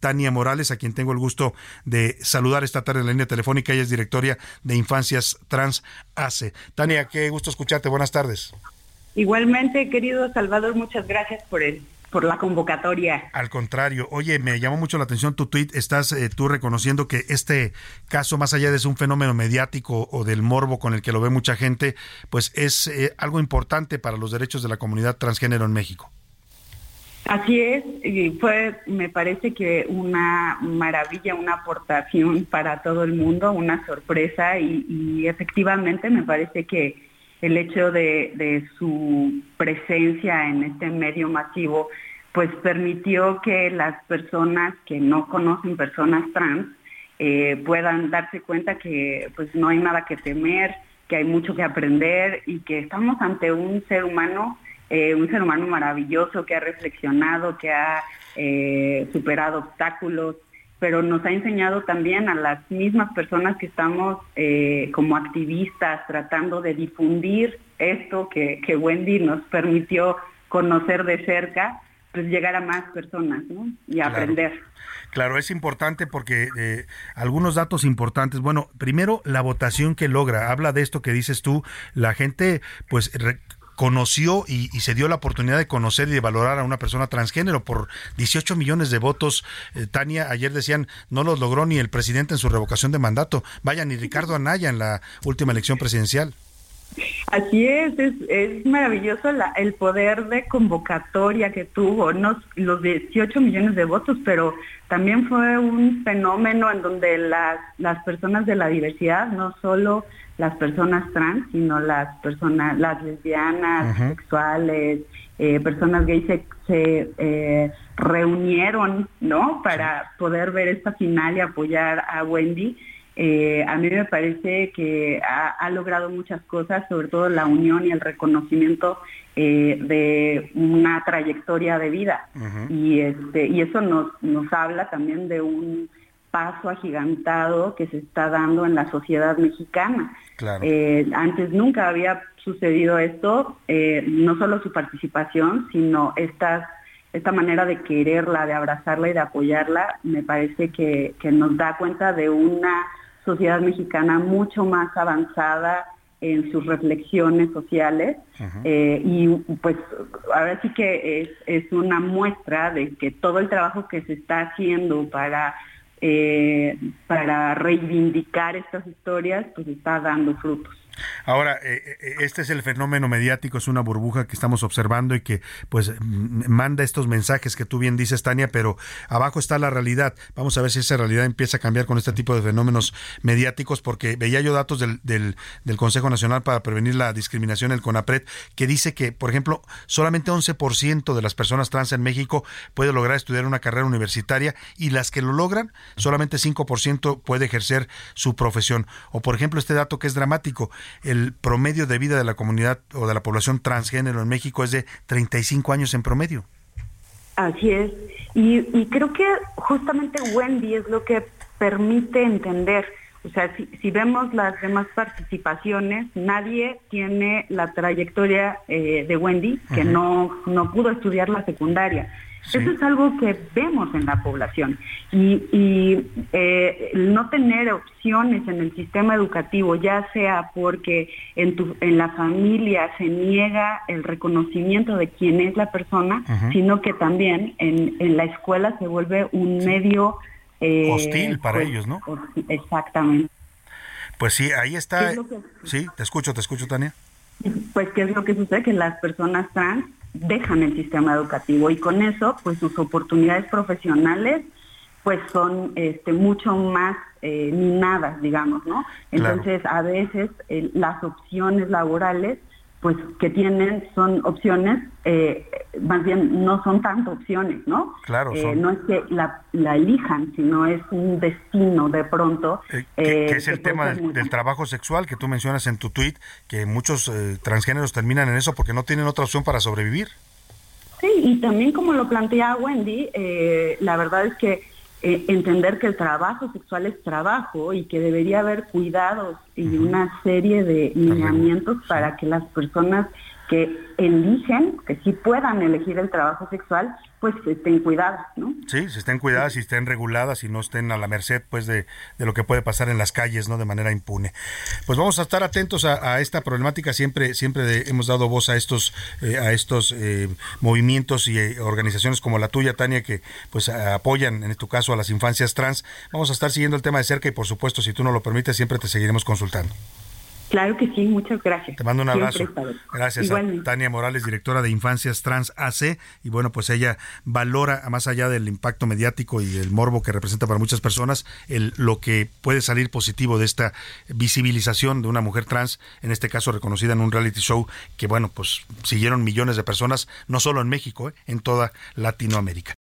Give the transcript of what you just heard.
Tania Morales, a quien tengo el gusto de saludar esta tarde en la línea telefónica. Ella es directora de Infancias Trans ACE. Tania, qué gusto escucharte. Buenas tardes. Igualmente, querido Salvador, muchas gracias por el por la convocatoria. Al contrario, oye, me llamó mucho la atención tu tweet, estás eh, tú reconociendo que este caso, más allá de ser un fenómeno mediático o del morbo con el que lo ve mucha gente, pues es eh, algo importante para los derechos de la comunidad transgénero en México. Así es, y fue, me parece que una maravilla, una aportación para todo el mundo, una sorpresa y, efectivamente me parece que el hecho de, su presencia en este medio masivo, pues permitió que las personas que no conocen personas trans eh, puedan darse cuenta que pues no hay nada que temer, que hay mucho que aprender y que estamos ante un ser humano, eh, un ser humano maravilloso que ha reflexionado, que ha eh, superado obstáculos, pero nos ha enseñado también a las mismas personas que estamos eh, como activistas tratando de difundir esto que, Wendy nos permitió conocer de cerca, pues llegar a más personas y aprender. Claro, es importante porque eh, algunos datos importantes. Bueno, primero la votación que logra. Habla de esto que dices tú. La gente, pues, conoció y, se dio la oportunidad de conocer y de valorar a una persona transgénero por 18 millones de votos. Eh, Tania, ayer decían, no los logró ni el presidente en su revocación de mandato. Vaya, ni Ricardo Anaya en la última elección presidencial. Así es, es, maravilloso el poder de convocatoria que tuvo, no, los 18 millones de votos, pero también fue un fenómeno en donde las, las personas de la diversidad, no solo las personas trans, sino las personas, las lesbianas, sexuales, eh, personas gays se, eh, reunieron, ¿no? Para poder ver esta final y apoyar a Wendy. Eh, a mí me parece que ha, logrado muchas cosas, sobre todo la unión y el reconocimiento de una trayectoria de vida. y, este, y eso nos, nos habla también de un paso agigantado que se está dando en la sociedad mexicana. Eh, antes nunca había sucedido esto, eh, no solo su participación, sino esta manera de quererla, de abrazarla y de apoyarla, me parece que, nos da cuenta de una sociedad mexicana mucho más avanzada en sus reflexiones sociales eh, y pues ahora sí que es, es una muestra de que todo el trabajo que se está haciendo para eh, para reivindicar estas historias, pues está dando frutos. Ahora, eh, eh, este es el fenómeno mediático, es una burbuja que estamos observando y que pues manda estos mensajes que tú bien dices, Tania, pero abajo está la realidad. Vamos a ver si esa realidad empieza a cambiar con este tipo de fenómenos mediáticos, porque veía yo datos del, del, Consejo Nacional para Prevenir la Discriminación, el CONAPRED, que dice que, por ejemplo, solamente 11% de las personas trans en México puede lograr estudiar una carrera universitaria y las que lo logran, solamente 5% puede ejercer su profesión. O, por ejemplo, este dato que es dramático, el promedio de vida de la comunidad o de la población transgénero en México es de 35 años en promedio. Así es. Y, creo que justamente Wendy es lo que permite entender. O sea, si, vemos las demás participaciones, nadie tiene la trayectoria eh, de Wendy, que no, no pudo estudiar la secundaria. Eso es algo que vemos en la población. Y, eh, no tener opciones en el sistema educativo, ya sea porque en, tu, en la familia se niega el reconocimiento de quién es la persona, sino que también en, en, la escuela se vuelve un medio... Eh, Hostil para pues, ellos, ¿no? Exactamente. Pues sí, ahí está. Sí, te escucho, te escucho, Tania. Pues, ¿qué es lo que sucede? Que las personas trans dejan el sistema educativo y con eso pues sus oportunidades profesionales pues son este, mucho más eh, minadas, digamos, ¿no? Entonces a veces las opciones laborales pues que tienen son opciones, eh, más bien no son tanto opciones, ¿no? Claro. Eh, no es que la, elijan, sino es un destino de pronto. Eh, que, es el tema del, trabajo sexual que tú mencionas en tu tweet, que muchos transgéneros terminan en eso porque no tienen otra opción para sobrevivir. Sí, y también como lo plantea Wendy, la verdad es que entender que el trabajo sexual es trabajo y que debería haber cuidados y una serie de lineamientos para que las personas que eligen, que sí puedan elegir el trabajo sexual, pues estén cuidadas, ¿no? Sí, se estén cuidadas y estén reguladas y no estén a la merced, pues, de, lo que puede pasar en las calles, ¿no? De manera impune. Pues vamos a estar atentos a, esta problemática. Siempre, siempre hemos dado voz a estos, eh, a estos eh, movimientos y eh, organizaciones como la tuya, Tania, que pues apoyan, en tu caso, a las infancias trans. Vamos a estar siguiendo el tema de cerca y, por supuesto, si tú no lo permites, siempre te seguiremos consultando. Claro que sí, muchas gracias. Te mando un abrazo. Gracias a Tania Morales, directora de Infancias Trans AC. Y bueno, pues ella valora, más allá del impacto mediático y el morbo que representa para muchas personas, el, lo que puede salir positivo de esta visibilización de una mujer trans, en este caso reconocida en un reality show que, bueno, pues siguieron millones de personas, no solo en México, eh, en toda Latinoamérica.